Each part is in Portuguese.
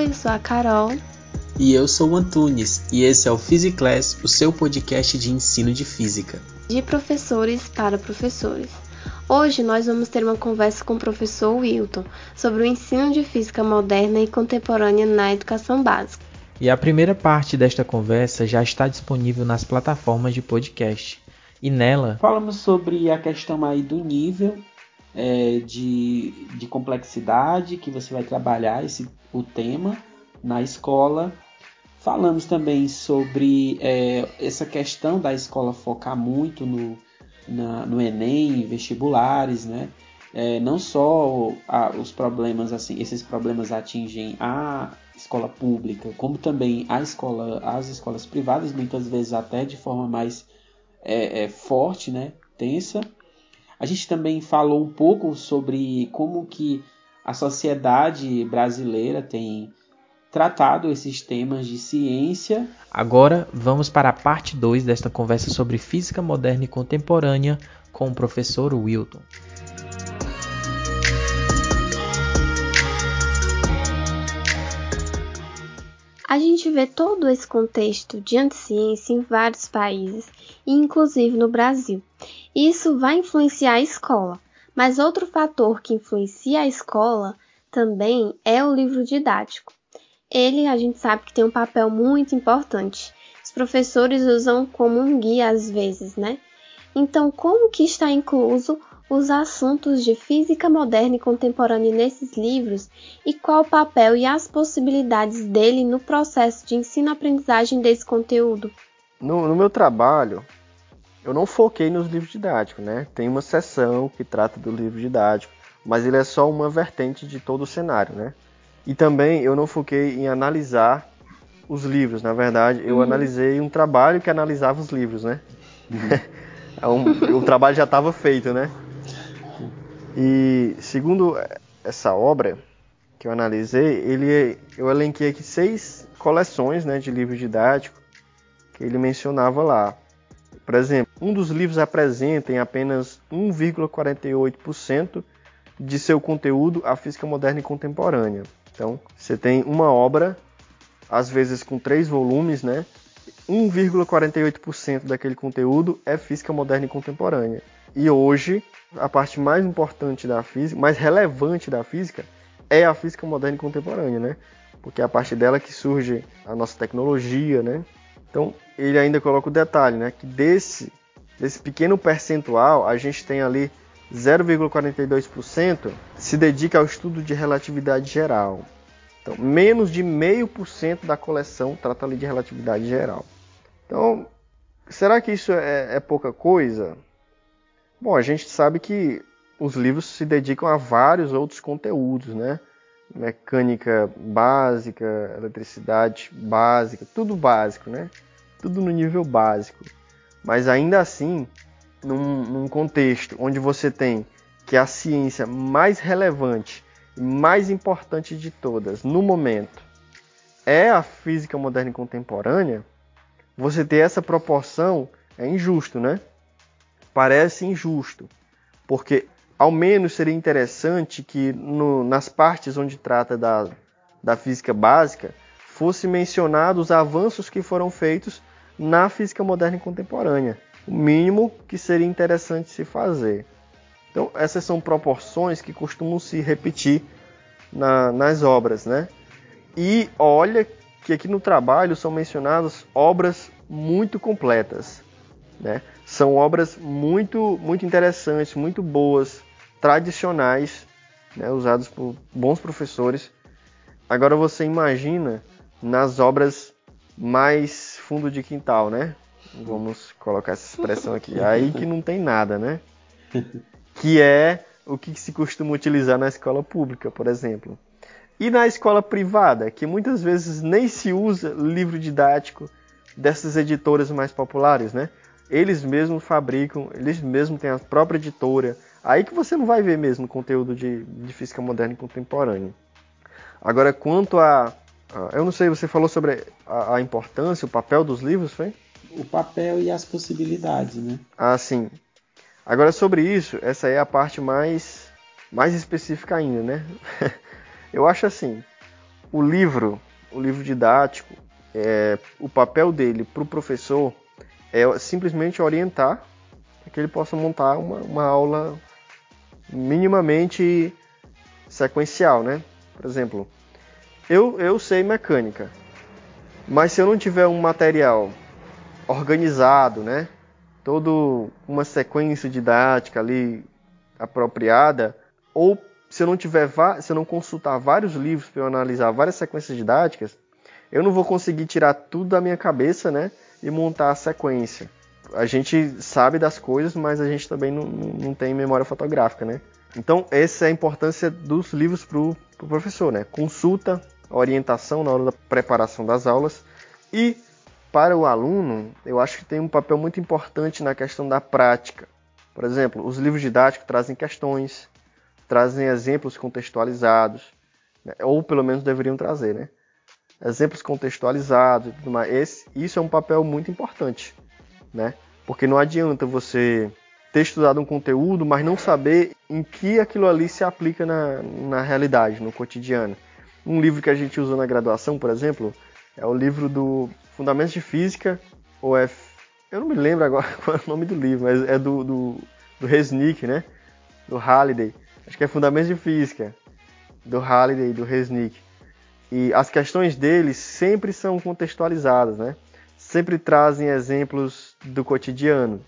Oi, eu sou a Carol. E eu sou o Antunes, e esse é o Physiclass, o seu podcast de ensino de física. De professores para professores. Hoje nós vamos ter uma conversa com o professor Wilton sobre o ensino de física moderna e contemporânea na educação básica. E a primeira parte desta conversa já está disponível nas plataformas de podcast. E nela falamos sobre a questão aí do nível é, de, de complexidade que você vai trabalhar esse, o tema na escola. Falamos também sobre é, essa questão da escola focar muito no, na, no Enem, vestibulares, né? É, não só a, os problemas assim, esses problemas atingem a escola pública, como também a escola, as escolas privadas, muitas vezes até de forma mais é, é, forte, né? Tensa. A gente também falou um pouco sobre como que a sociedade brasileira tem tratado esses temas de ciência. Agora vamos para a parte 2 desta conversa sobre física moderna e contemporânea com o professor Wilton. A gente vê todo esse contexto de anticiência em vários países, inclusive no Brasil. Isso vai influenciar a escola, mas outro fator que influencia a escola também é o livro didático. Ele, a gente sabe que tem um papel muito importante. Os professores usam como um guia às vezes, né? Então, como que está incluso os assuntos de física moderna e contemporânea nesses livros e qual o papel e as possibilidades dele no processo de ensino-aprendizagem desse conteúdo? No, no, meu trabalho, eu não foquei nos livros didáticos, né? Tem uma seção que trata do livro didático, mas ele é só uma vertente de todo o cenário, né? E também eu não foquei em analisar os livros, na verdade, eu uhum. analisei um trabalho que analisava os livros, né? Uhum. um, o trabalho já estava feito, né? E segundo essa obra que eu analisei, ele, eu elenquei aqui seis coleções né, de livros didáticos que ele mencionava lá. Por exemplo, um dos livros apresenta em apenas 1,48% de seu conteúdo a física moderna e contemporânea. Então, você tem uma obra, às vezes com três volumes, né? 1,48% daquele conteúdo é física moderna e contemporânea. E hoje, a parte mais importante da física, mais relevante da física, é a física moderna e contemporânea, né? Porque é a partir dela que surge a nossa tecnologia, né? Então, ele ainda coloca o detalhe, né? Que desse, desse pequeno percentual, a gente tem ali 0,42% se dedica ao estudo de relatividade geral. Então, menos de meio por cento da coleção trata ali de relatividade geral. Então, será que isso é, é pouca coisa? Bom, a gente sabe que os livros se dedicam a vários outros conteúdos, né? Mecânica básica, eletricidade básica, tudo básico, né? Tudo no nível básico. Mas ainda assim, num, num contexto onde você tem que a ciência mais relevante e mais importante de todas no momento é a física moderna e contemporânea, você ter essa proporção é injusto, né? Parece injusto, porque ao menos seria interessante que no, nas partes onde trata da, da física básica fosse mencionado os avanços que foram feitos na física moderna e contemporânea. O mínimo que seria interessante se fazer. Então, essas são proporções que costumam se repetir na, nas obras, né? E olha que aqui no trabalho são mencionadas obras muito completas, né? São obras muito, muito interessantes, muito boas, tradicionais, né, usadas por bons professores. Agora você imagina nas obras mais fundo de quintal, né? Vamos colocar essa expressão aqui. Aí que não tem nada, né? Que é o que se costuma utilizar na escola pública, por exemplo. E na escola privada, que muitas vezes nem se usa livro didático dessas editoras mais populares, né? Eles mesmos fabricam, eles mesmos têm a própria editora. Aí que você não vai ver mesmo conteúdo de, de física moderna e contemporânea. Agora, quanto a, a. eu não sei, você falou sobre a, a, importância, o papel dos livros, foi? O papel e as possibilidades, né? Ah, sim. Agora, sobre isso, essa é a parte mais, mais específica ainda, né? eu acho assim: o livro, o livro didático, é, o papel dele para o professor é simplesmente orientar para que ele possa montar uma, uma aula minimamente sequencial, né? Por exemplo, eu, eu sei mecânica, mas se eu não tiver um material organizado, né? Todo uma sequência didática ali apropriada, ou se eu não tiver se eu não consultar vários livros para analisar várias sequências didáticas, eu não vou conseguir tirar tudo da minha cabeça, né? E montar a sequência. A gente sabe das coisas, mas a gente também não, não tem memória fotográfica, né? Então, essa é a importância dos livros para o pro professor, né? Consulta, orientação na hora da preparação das aulas e para o aluno, eu acho que tem um papel muito importante na questão da prática. Por exemplo, os livros didáticos trazem questões, trazem exemplos contextualizados, né? ou pelo menos deveriam trazer, né? Exemplos contextualizados tudo mais. Esse, isso é um papel muito importante, né? Porque não adianta você ter estudado um conteúdo, mas não saber em que aquilo ali se aplica na, na realidade, no cotidiano. Um livro que a gente usou na graduação, por exemplo, é o livro do Fundamentos de Física, ou é. Eu não me lembro agora qual é o nome do livro, mas é do, do, do Resnick, né? Do Halliday. Acho que é Fundamentos de Física, do Halliday, do Resnick. E as questões deles sempre são contextualizadas, né? Sempre trazem exemplos do cotidiano.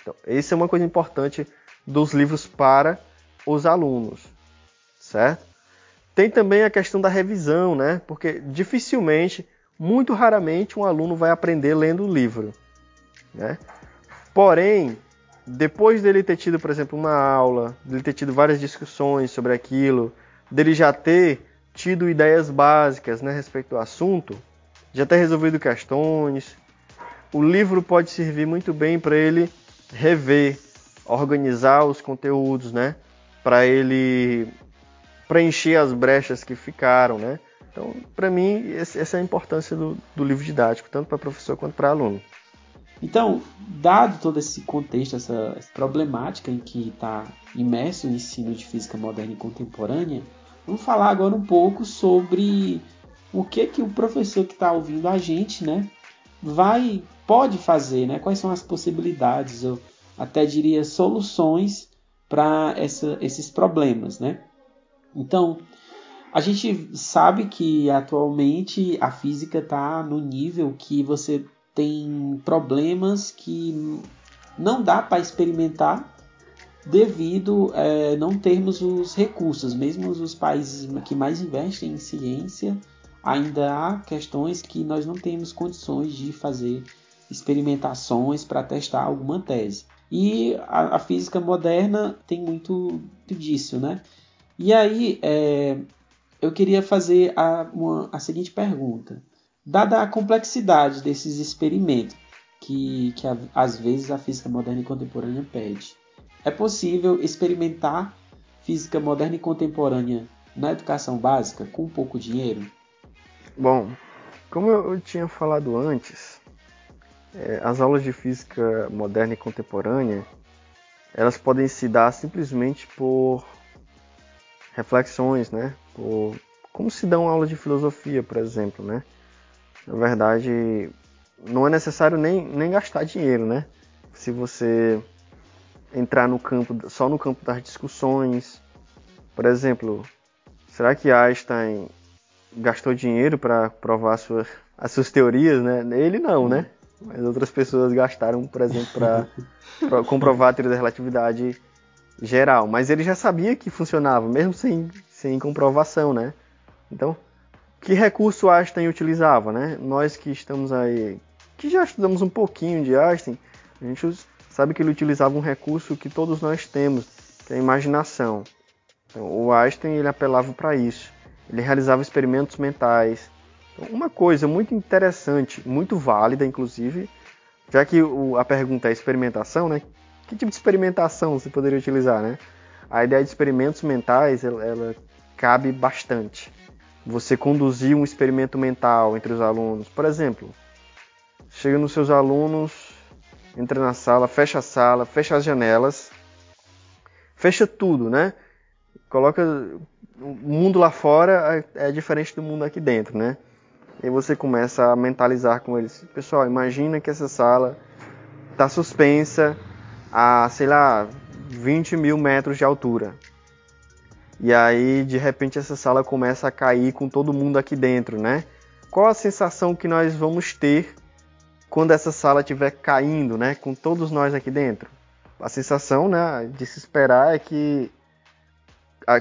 Então, essa é uma coisa importante dos livros para os alunos, certo? Tem também a questão da revisão, né? Porque dificilmente, muito raramente, um aluno vai aprender lendo o livro, né? Porém, depois dele ter tido, por exemplo, uma aula, dele ter tido várias discussões sobre aquilo, dele já ter tido ideias básicas né, respeito do assunto, já ter resolvido questões, o livro pode servir muito bem para ele rever, organizar os conteúdos, né? Para ele preencher as brechas que ficaram, né? Então, para mim, essa é a importância do, do livro didático, tanto para professor quanto para aluno. Então, dado todo esse contexto, essa problemática em que está imerso o ensino de física moderna e contemporânea, vamos falar agora um pouco sobre o que que o professor que está ouvindo a gente, né, vai pode fazer, né? Quais são as possibilidades, eu até diria soluções para esses problemas, né? Então, a gente sabe que atualmente a física está no nível que você tem problemas que não dá para experimentar devido é, não termos os recursos, mesmo os países que mais investem em ciência, ainda há questões que nós não temos condições de fazer experimentações para testar alguma tese. E a, a, física moderna tem muito disso, né? E aí é, eu queria fazer a, uma, a seguinte pergunta. Dada a complexidade desses experimentos que, que a, às vezes a física moderna e contemporânea pede, é possível experimentar física moderna e contemporânea na educação básica com pouco dinheiro? Bom, como eu tinha falado antes, é, as aulas de física moderna e contemporânea elas podem se dar simplesmente por reflexões, né? Por, como se dão aulas de filosofia, por exemplo, né? Na verdade, não é necessário nem, nem gastar dinheiro, né? Se você entrar no campo, só no campo das discussões, por exemplo, será que Einstein gastou dinheiro para provar suas, as suas teorias, né? Ele não, né? Mas outras pessoas gastaram, por exemplo, para comprovar a teoria da relatividade geral. Mas ele já sabia que funcionava, mesmo sem, sem comprovação, né? Então, que recurso Einstein utilizava, né? Nós que estamos aí, que já estudamos um pouquinho de Einstein, a gente sabe que ele utilizava um recurso que todos nós temos, que é a imaginação. Então, o Einstein ele apelava para isso. Ele realizava experimentos mentais. Então, uma coisa muito interessante, muito válida, inclusive, já que o, a pergunta é experimentação, né? Que tipo de experimentação você poderia utilizar, né? A ideia de experimentos mentais, ela, ela cabe bastante. Você conduzir um experimento mental entre os alunos, por exemplo, chega nos seus alunos, entra na sala, fecha a sala, fecha as janelas, fecha tudo, né? Coloca o mundo lá fora é, é diferente do mundo aqui dentro, né? E você começa a mentalizar com eles. Pessoal, imagina que essa sala está suspensa a, sei lá, 20 mil metros de altura. E aí, de repente, essa sala começa a cair com todo mundo aqui dentro, né? Qual a sensação que nós vamos ter quando essa sala estiver caindo, né? Com todos nós aqui dentro? A sensação, né, de se esperar é que,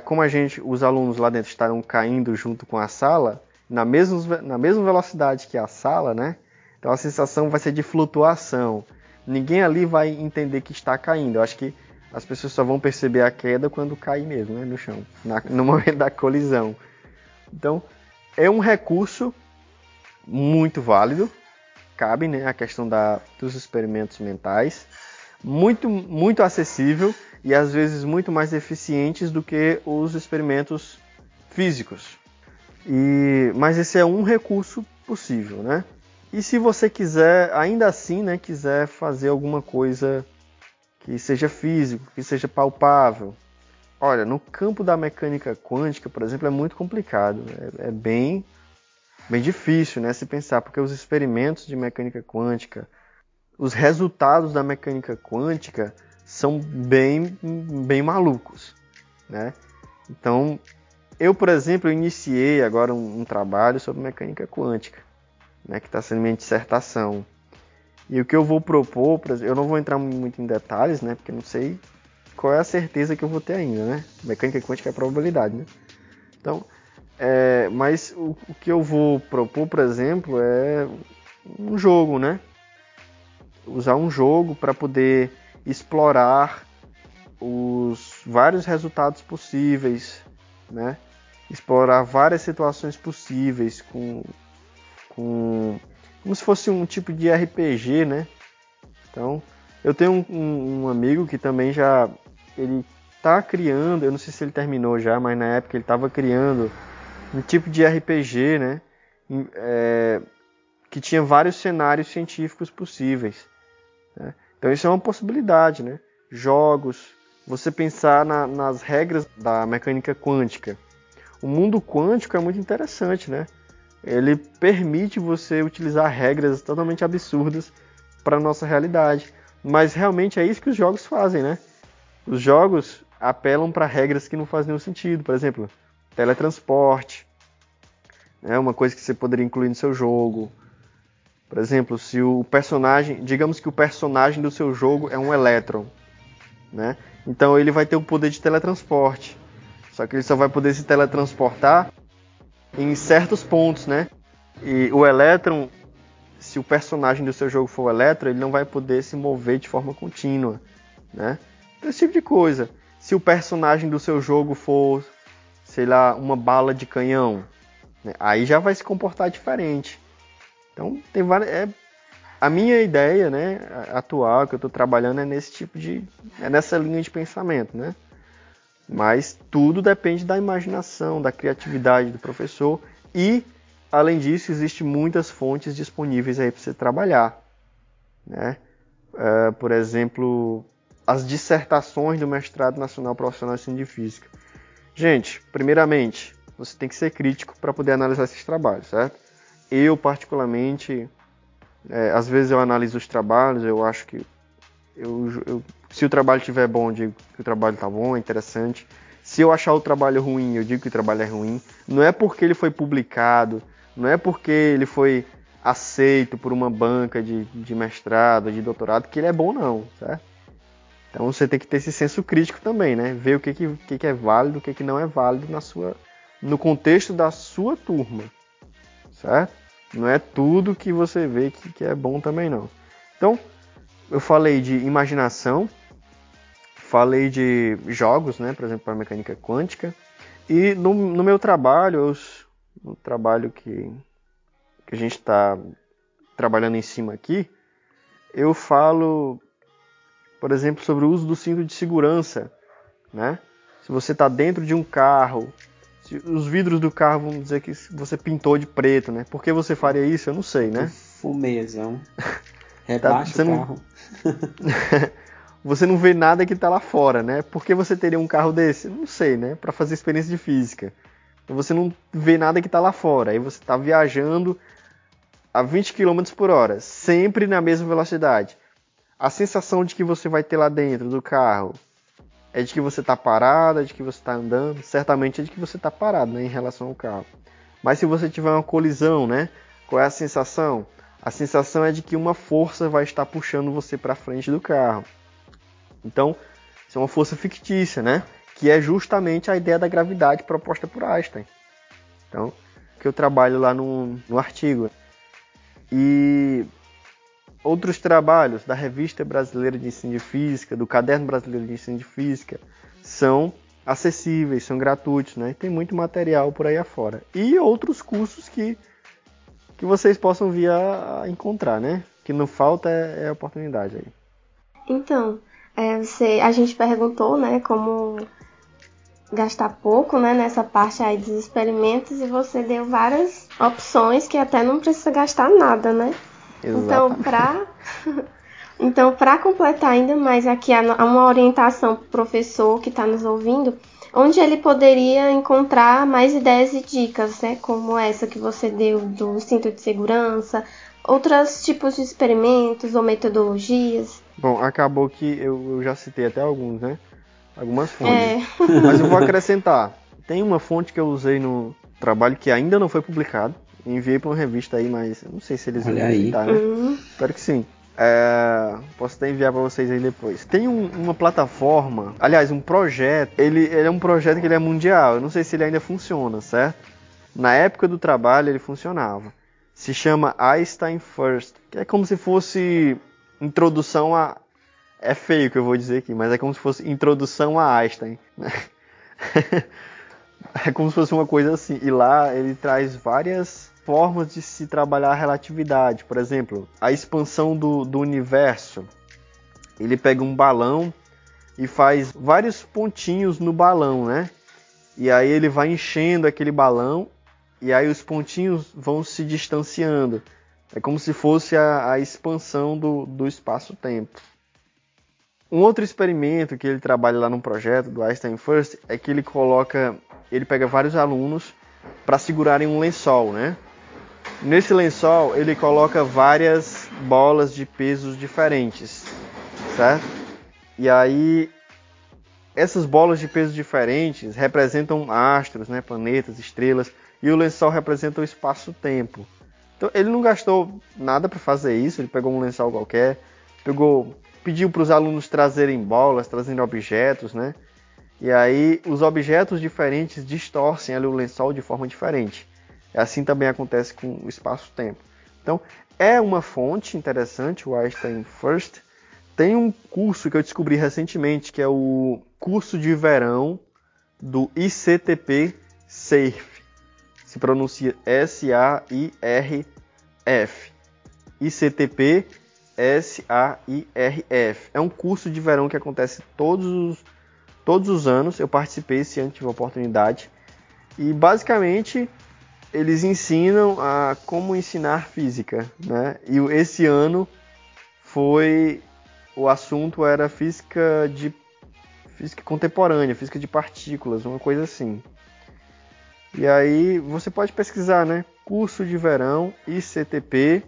como a gente, os alunos lá dentro estarão caindo junto com a sala, na mesma, na mesma velocidade que a sala, né? Então a sensação vai ser de flutuação. Ninguém ali vai entender que está caindo. Eu acho que as pessoas só vão perceber a queda quando cair mesmo, né, no chão, na, no momento da colisão. Então, é um recurso muito válido, cabe né, a questão da, dos experimentos mentais, muito, muito acessível e às vezes muito mais eficientes do que os experimentos físicos. E, mas esse é um recurso possível, né? E se você quiser, ainda assim, né, quiser fazer alguma coisa que seja físico, que seja palpável. Olha, no campo da mecânica quântica, por exemplo, é muito complicado, é, é bem, bem difícil né, se pensar, porque os experimentos de mecânica quântica, os resultados da mecânica quântica são bem, bem malucos. Né? Então, eu, por exemplo, iniciei agora um, um trabalho sobre mecânica quântica, né, que está sendo minha dissertação. E o que eu vou propor, eu não vou entrar muito em detalhes, né? Porque não sei qual é a certeza que eu vou ter ainda, né? Mecânica quântica é a probabilidade, né? Então, é, mas o, o, que eu vou propor, por exemplo, é um jogo, né? Usar um jogo para poder explorar os vários resultados possíveis, né? Explorar várias situações possíveis com, com como se fosse um tipo de RPG, né? Então, eu tenho um, um, um amigo que também já ele tá criando, eu não sei se ele terminou já, mas na época ele estava criando um tipo de RPG, né? É, que tinha vários cenários científicos possíveis. Né? Então isso é uma possibilidade, né? Jogos, você pensar na, nas regras da mecânica quântica. O mundo quântico é muito interessante, né? ele permite você utilizar regras totalmente absurdas para nossa realidade. Mas realmente é isso que os jogos fazem, né? Os jogos apelam para regras que não fazem nenhum sentido. Por exemplo, teletransporte, é uma coisa que você poderia incluir no seu jogo. Por exemplo, se o personagem, digamos que o personagem do seu jogo é um elétron, né? Então ele vai ter o poder de teletransporte. Só que ele só vai poder se teletransportar em certos pontos, né? E o Elétron, se o personagem do seu jogo for o Elétron, ele não vai poder se mover de forma contínua, né? Esse tipo de coisa. Se o personagem do seu jogo for, sei lá, uma bala de canhão, né? aí já vai se comportar diferente. Então tem várias. É, a minha ideia, né, atual que eu estou trabalhando é nesse tipo de, é nessa linha de pensamento, né? Mas tudo depende da imaginação, da criatividade do professor e, além disso, existem muitas fontes disponíveis aí para você trabalhar. Né? Uh, por exemplo, as dissertações do mestrado nacional profissional de ciência física. Gente, primeiramente, você tem que ser crítico para poder analisar esses trabalhos, certo? Eu, particularmente, é, às vezes eu analiso os trabalhos, eu acho que eu, eu se o trabalho estiver bom, eu digo que o trabalho está bom, é interessante. Se eu achar o trabalho ruim, eu digo que o trabalho é ruim. Não é porque ele foi publicado, não é porque ele foi aceito por uma banca de, de mestrado, de doutorado, que ele é bom, não, certo? Então você tem que ter esse senso crítico também, né? Ver o que, que, que, que é válido, o que, que não é válido na sua, no contexto da sua turma, certo? Não é tudo que você vê que, que é bom também, não. Então, eu falei de imaginação, falei de jogos, né, por exemplo, para mecânica quântica. E no, no meu trabalho, eu, no trabalho que, que a gente está trabalhando em cima aqui, eu falo, por exemplo, sobre o uso do cinto de segurança, né? Se você está dentro de um carro, os vidros do carro vão dizer que você pintou de preto, né? Por que você faria isso? Eu não sei, né? Fumezão. Rebaixa tá, o carro. você não vê nada que está lá fora, né? Por que você teria um carro desse? Não sei, né? Para fazer experiência de física. Você não vê nada que está lá fora. Aí você está viajando a 20 km por hora, sempre na mesma velocidade. A sensação de que você vai ter lá dentro do carro é de que você está parado, é de que você está andando. Certamente é de que você está parado né, em relação ao carro. Mas se você tiver uma colisão, né? Qual é a sensação? A sensação é de que uma força vai estar puxando você para frente do carro. Então, isso é uma força fictícia, né? Que é justamente a ideia da gravidade proposta por Einstein. Então, que eu trabalho lá no, no artigo. E outros trabalhos da Revista Brasileira de Ensino de Física, do Caderno Brasileiro de Ensino de Física, são acessíveis, são gratuitos, né? Tem muito material por aí afora. E outros cursos que, que vocês possam vir a, encontrar, né? Que não falta é, é oportunidade aí. Então, é, você, a gente perguntou, né, como gastar pouco, né, nessa parte aí dos experimentos e você deu várias opções que até não precisa gastar nada, né? Exatamente. Então, para então, completar ainda mais aqui uma orientação para o professor que está nos ouvindo, onde ele poderia encontrar mais ideias e dicas, né, como essa que você deu do cinto de segurança, outros tipos de experimentos ou metodologias. Bom, acabou que eu, eu já citei até alguns, né? Algumas fontes. É. Mas eu vou acrescentar. Tem uma fonte que eu usei no trabalho que ainda não foi publicado. Enviei para uma revista aí, mas não sei se eles Olha vão editar, né? Uhum. Espero que sim. É, posso até enviar para vocês aí depois. Tem um, uma plataforma, aliás, um projeto. Ele, ele, é um projeto que ele é mundial. Eu não sei se ele ainda funciona, certo? Na época do trabalho ele funcionava. Se chama Einstein First, que é como se fosse introdução a. É feio que eu vou dizer aqui, mas é como se fosse introdução a Einstein. Né? é como se fosse uma coisa assim. E lá ele traz várias formas de se trabalhar a relatividade. Por exemplo, a expansão do, do universo. Ele pega um balão e faz vários pontinhos no balão, né? E aí ele vai enchendo aquele balão e aí os pontinhos vão se distanciando. É como se fosse a, a expansão do, do espaço-tempo. Um outro experimento que ele trabalha lá no projeto do Einstein First é que ele coloca, ele pega vários alunos para segurarem um lençol, né? Nesse lençol ele coloca várias bolas de pesos diferentes, certo? E aí essas bolas de pesos diferentes representam astros, né, planetas, estrelas, e o lençol representa o espaço-tempo. Então ele não gastou nada para fazer isso, ele pegou um lençol qualquer, pegou, pediu para os alunos trazerem bolas, trazendo objetos, né? E aí os objetos diferentes distorcem ali o lençol de forma diferente. Assim também acontece com o espaço-tempo. Então é uma fonte interessante, o Einstein First. Tem um curso que eu descobri recentemente, que é o curso de verão do ICTP SAFE. Se pronuncia S-A-I-R F. ICTP S-A-I-R-F. É um curso de verão que acontece todos os, todos os anos. Eu participei esse ano, tive a oportunidade. E basicamente eles ensinam a como ensinar física, né? E esse ano foi o assunto era física de física contemporânea, física de partículas, uma coisa assim. E aí você pode pesquisar, né? Curso de verão ICTP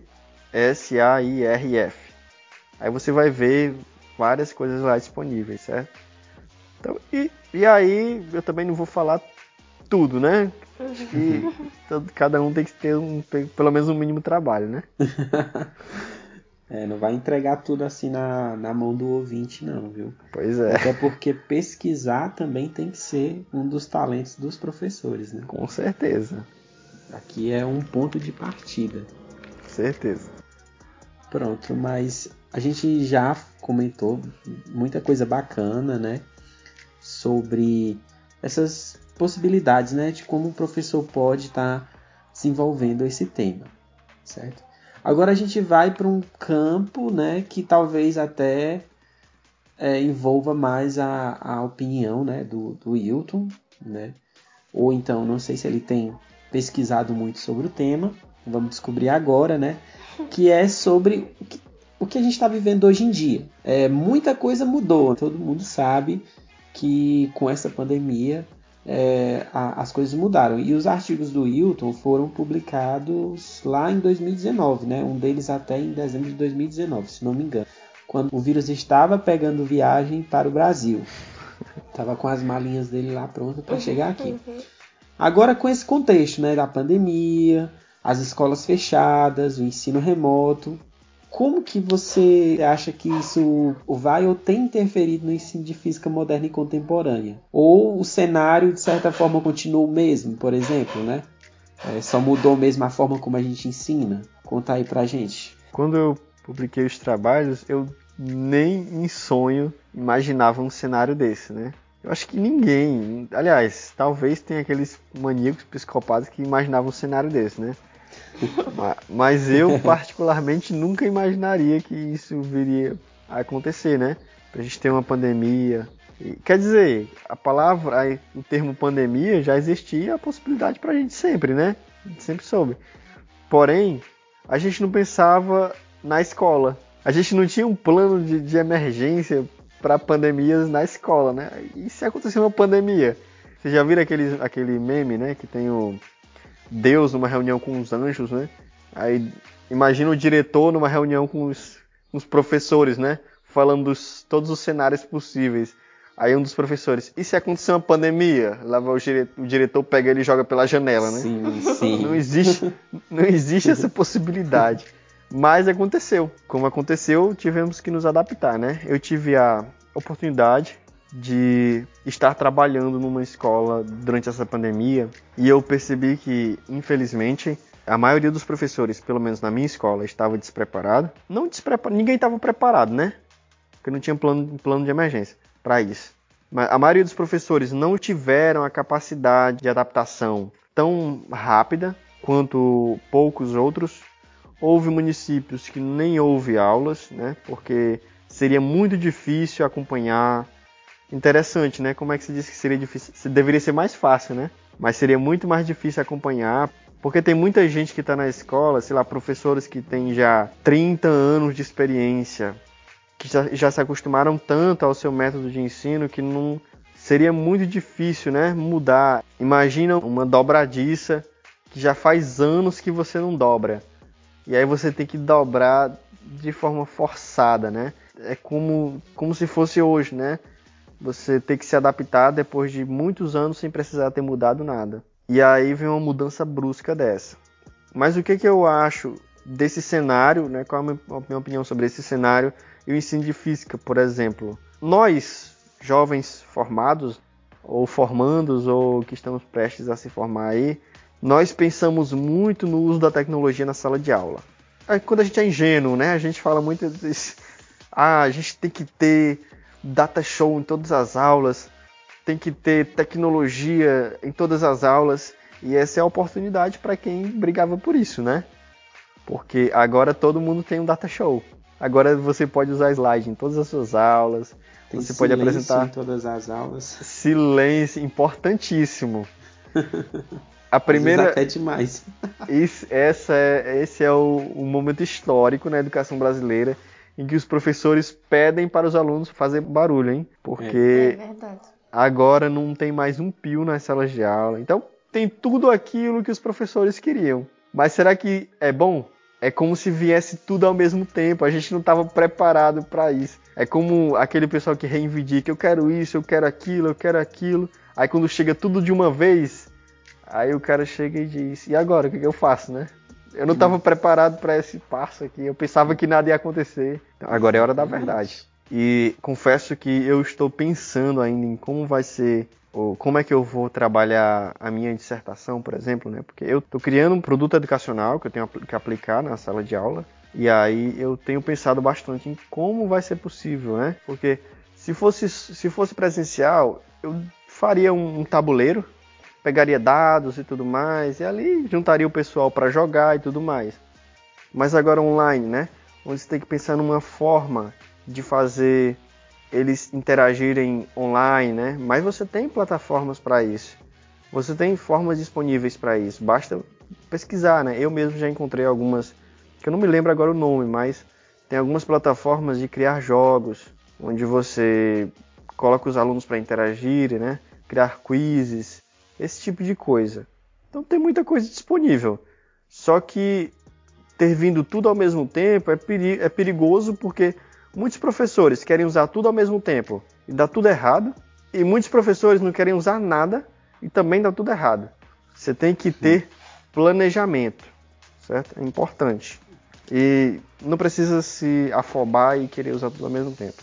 SAIRF. Aí você vai ver várias coisas lá disponíveis, certo? Então, e, e aí eu também não vou falar tudo, né? E todo, cada um tem que ter um, pelo menos um mínimo trabalho, né? É, não vai entregar tudo assim na, na mão do ouvinte, não, viu? Pois é. Até porque pesquisar também tem que ser um dos talentos dos professores, né? Com certeza. Aqui é um ponto de partida. Certeza. Pronto, mas a gente já comentou muita coisa bacana, né? Sobre essas possibilidades, né? De como o professor pode estar tá desenvolvendo esse tema, certo? Agora a gente vai para um campo né, que talvez até é, envolva mais a, a opinião né, do, do Wilton, né? ou então não sei se ele tem pesquisado muito sobre o tema, vamos descobrir agora, né? Que é sobre o que a gente está vivendo hoje em dia. É, muita coisa mudou, todo mundo sabe que com essa pandemia é, a, as coisas mudaram. E os artigos do Hilton foram publicados lá em 2019, né? um deles até em dezembro de 2019, se não me engano, quando o vírus estava pegando viagem para o Brasil. Estava com as malinhas dele lá prontas para chegar aqui. Agora, com esse contexto né, da pandemia, as escolas fechadas, o ensino remoto, como que você acha que isso vai ou tem interferido no ensino de física moderna e contemporânea? Ou o cenário, de certa forma, continua o mesmo, por exemplo, né? É, só mudou mesmo a forma como a gente ensina? Conta aí pra gente. Quando eu publiquei os trabalhos, eu nem em sonho imaginava um cenário desse, né? Eu acho que ninguém, aliás, talvez tenha aqueles maníacos psicopatas que imaginavam um cenário desse, né? Mas eu, particularmente, nunca imaginaria que isso viria a acontecer, né? A gente ter uma pandemia. Quer dizer, a palavra, o termo pandemia já existia a possibilidade para a gente sempre, né? A gente sempre soube. Porém, a gente não pensava na escola. A gente não tinha um plano de, de emergência para pandemias na escola, né? E se acontecer uma pandemia? Vocês já viram aquele, aquele meme, né? Que tem o Deus numa reunião com os anjos, né? Aí imagina o diretor numa reunião com os, com os professores, né? Falando dos todos os cenários possíveis. Aí um dos professores, e se acontecer uma pandemia? Lá vai o diretor, o diretor pega ele e joga pela janela, né? Sim, sim. Não existe, não existe essa possibilidade. Mas aconteceu. Como aconteceu, tivemos que nos adaptar, né? Eu tive a oportunidade de estar trabalhando numa escola durante essa pandemia e eu percebi que, infelizmente, a maioria dos professores, pelo menos na minha escola, estava despreparado. Não despreparado, ninguém estava preparado, né? Porque não tinha plano, plano de emergência para isso. Mas a maioria dos professores não tiveram a capacidade de adaptação tão rápida quanto poucos outros. Houve municípios que nem houve aulas, né? Porque seria muito difícil acompanhar Interessante, né? Como é que se diz que seria difícil? Deveria ser mais fácil, né? Mas seria muito mais difícil acompanhar, porque tem muita gente que está na escola, sei lá, professores que têm já 30 anos de experiência, que já, já se acostumaram tanto ao seu método de ensino que não seria muito difícil, né? Mudar. Imagina uma dobradiça que já faz anos que você não dobra. E aí você tem que dobrar de forma forçada, né? É como, como se fosse hoje, né? Você ter que se adaptar depois de muitos anos sem precisar ter mudado nada. E aí vem uma mudança brusca dessa. Mas o que, que eu acho desse cenário, né? Qual é a minha opinião sobre esse cenário e o ensino de física, por exemplo? Nós, jovens formados, ou formandos, ou que estamos prestes a se formar aí, nós pensamos muito no uso da tecnologia na sala de aula. Quando a gente é ingênuo, né? A gente fala muito. Ah, a gente tem que ter data show em todas as aulas, tem que ter tecnologia em todas as aulas, e essa é a oportunidade para quem brigava por isso, né? Porque agora todo mundo tem um data show. Agora você pode usar slide em todas as suas aulas, tem você pode apresentar em todas as aulas. Silêncio, importantíssimo. A primeira até demais. Isso, essa é, esse é o, o momento histórico na educação brasileira em que os professores pedem para os alunos fazer barulho, hein? Porque é agora não tem mais um pio nas salas de aula. Então tem tudo aquilo que os professores queriam. Mas será que é bom? É como se viesse tudo ao mesmo tempo. A gente não estava preparado para isso. É como aquele pessoal que reivindica: eu quero isso, eu quero aquilo, eu quero aquilo. Aí quando chega tudo de uma vez, aí o cara chega e diz: e agora? O que, que eu faço, né? Eu não estava preparado para esse passo aqui. Eu pensava que nada ia acontecer. Então, agora é hora da verdade. E confesso que eu estou pensando ainda em como vai ser, ou como é que eu vou trabalhar a minha dissertação, por exemplo, né? Porque eu estou criando um produto educacional que eu tenho que aplicar na sala de aula. E aí eu tenho pensado bastante em como vai ser possível, né? Porque se fosse, se fosse presencial, eu faria um, um tabuleiro pegaria dados e tudo mais, e ali juntaria o pessoal para jogar e tudo mais. Mas agora online, né? Onde você tem que pensar numa forma de fazer eles interagirem online, né? Mas você tem plataformas para isso. Você tem formas disponíveis para isso. Basta pesquisar, né? Eu mesmo já encontrei algumas, que eu não me lembro agora o nome, mas Tem algumas plataformas de criar jogos, onde você coloca os alunos para interagirem, né? criar quizzes, esse tipo de coisa. Então tem muita coisa disponível. Só que ter vindo tudo ao mesmo tempo é, peri é perigoso porque muitos professores querem usar tudo ao mesmo tempo e dá tudo errado, e muitos professores não querem usar nada e também dá tudo errado. Você tem que ter planejamento, certo? É importante. E não precisa se afobar e querer usar tudo ao mesmo tempo.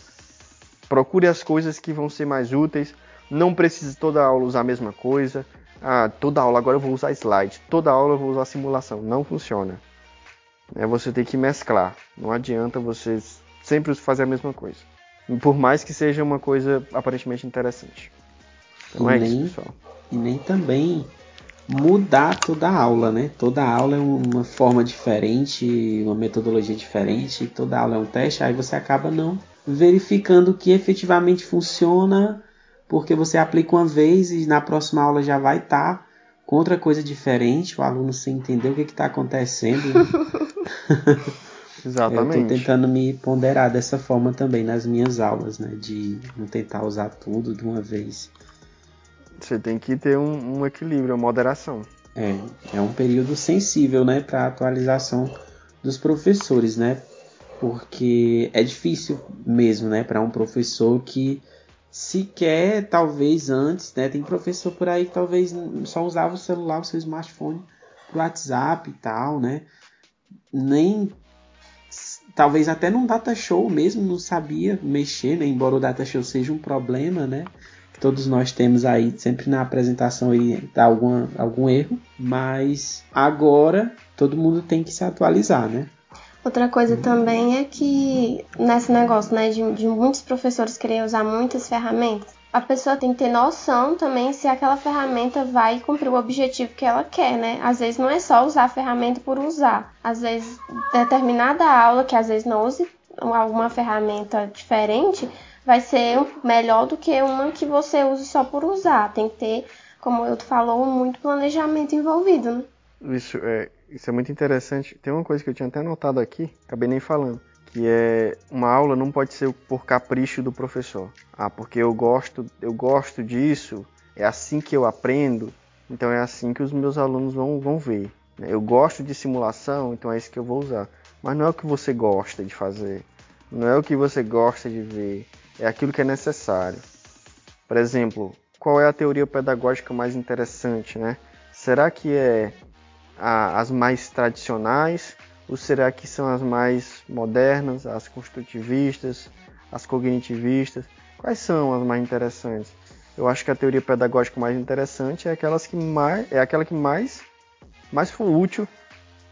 Procure as coisas que vão ser mais úteis. Não precisa toda aula usar a mesma coisa. Ah, toda aula agora eu vou usar slide. Toda aula eu vou usar simulação. Não funciona. É, você tem que mesclar. Não adianta você sempre fazer a mesma coisa. Por mais que seja uma coisa aparentemente interessante. Então e é nem, isso, pessoal. E nem também mudar toda aula, né? Toda aula é uma forma diferente, uma metodologia diferente, toda aula é um teste, aí você acaba não verificando que efetivamente funciona, porque você aplica uma vez e na próxima aula já vai estar tá com outra coisa diferente, o aluno sem entender o que está acontecendo. Exatamente. Eu estou tentando me ponderar dessa forma também nas minhas aulas, né? De não tentar usar tudo de uma vez. Você tem que ter um, um equilíbrio, uma moderação. É, é um período sensível, né, para atualização dos professores, né? Porque é difícil mesmo, né, para um professor que sequer talvez antes, né, tem professor por aí que talvez só usava o celular, o seu smartphone, o WhatsApp e tal, né? Nem talvez até num data show mesmo não sabia mexer, né? Embora o data show seja um problema, né? todos nós temos aí sempre na apresentação aí dá algum, algum erro, mas agora todo mundo tem que se atualizar, né? Outra coisa também é que nesse negócio, né, de, de muitos professores querer usar muitas ferramentas, a pessoa tem que ter noção também se aquela ferramenta vai cumprir o objetivo que ela quer, né? Às vezes não é só usar a ferramenta por usar. Às vezes determinada aula que às vezes não use alguma ferramenta diferente, vai ser melhor do que uma que você use só por usar. Tem que ter, como eu falou, muito planejamento envolvido, né? Isso é, isso é muito interessante. Tem uma coisa que eu tinha até anotado aqui, acabei nem falando, que é uma aula não pode ser por capricho do professor. Ah, porque eu gosto, eu gosto disso, é assim que eu aprendo, então é assim que os meus alunos vão, vão ver. Eu gosto de simulação, então é isso que eu vou usar. Mas não é o que você gosta de fazer, não é o que você gosta de ver, é aquilo que é necessário. Por exemplo, qual é a teoria pedagógica mais interessante, né? Será que é a, as mais tradicionais ou será que são as mais modernas, as construtivistas, as cognitivistas? Quais são as mais interessantes? Eu acho que a teoria pedagógica mais interessante é aquelas que mais é aquela que mais mais for útil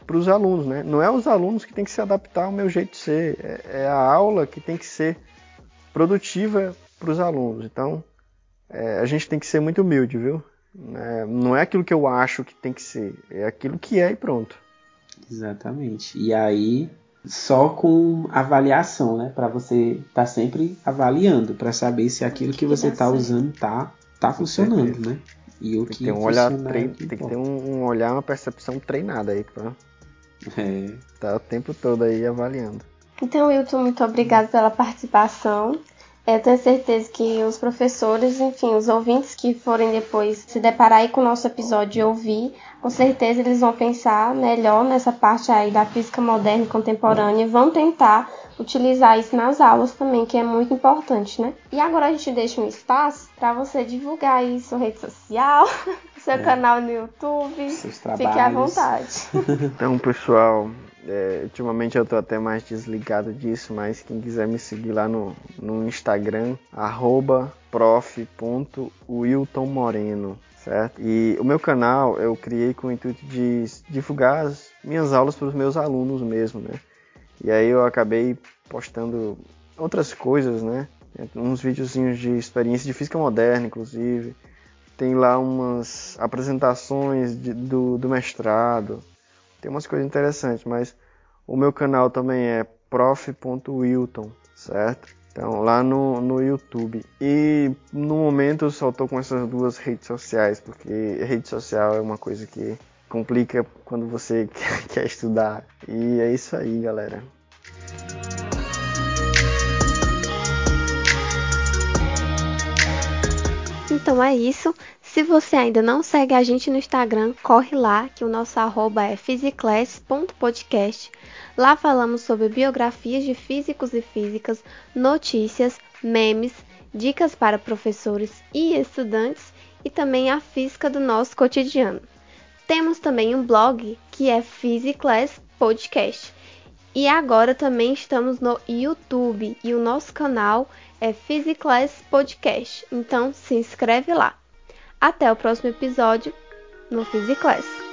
para os alunos, né? Não é os alunos que tem que se adaptar ao meu jeito de ser, é, é a aula que tem que ser produtiva para os alunos. Então, é, a gente tem que ser muito humilde, viu? É, não é aquilo que eu acho que tem que ser, é aquilo que é e pronto. Exatamente. E aí, só com avaliação, né? Para você estar tá sempre avaliando, para saber se aquilo que você está usando tá, tá funcionando, né? E o tem que, ter um olhar trein... tem que ter um, um, olhar, uma percepção treinada aí para é. tá o tempo todo aí avaliando. Então, Wilton, muito obrigado pela participação. Eu tenho certeza que os professores, enfim, os ouvintes que forem depois se deparar aí com o nosso episódio e ouvir, com certeza eles vão pensar melhor nessa parte aí da física moderna e contemporânea e vão tentar utilizar isso nas aulas também, que é muito importante, né? E agora a gente deixa um espaço para você divulgar aí sua rede social, seu é. canal no YouTube. Fique à vontade. Então, pessoal, é, ultimamente eu tô até mais desligado disso, mas quem quiser me seguir lá no, no Instagram, arroba prof.wiltonmoreno, certo? E o meu canal eu criei com o intuito de divulgar as minhas aulas para os meus alunos mesmo, né? E aí eu acabei postando outras coisas, né? Uns videozinhos de experiência de física moderna, inclusive. Tem lá umas apresentações de, do, do mestrado, tem umas coisas interessantes, mas o meu canal também é prof.wilton, certo? Então, lá no, no YouTube. E no momento eu só tô com essas duas redes sociais, porque rede social é uma coisa que complica quando você quer, quer estudar. E é isso aí, galera. Então é isso. Se você ainda não segue a gente no Instagram, corre lá, que o nosso arroba é physiclass.podcast. Lá falamos sobre biografias de físicos e físicas, notícias, memes, dicas para professores e estudantes e também a física do nosso cotidiano. Temos também um blog que é Physiclass Podcast. E agora também estamos no YouTube e o nosso canal é Physiclass Podcast. Então se inscreve lá. Até o próximo episódio no Physiclass.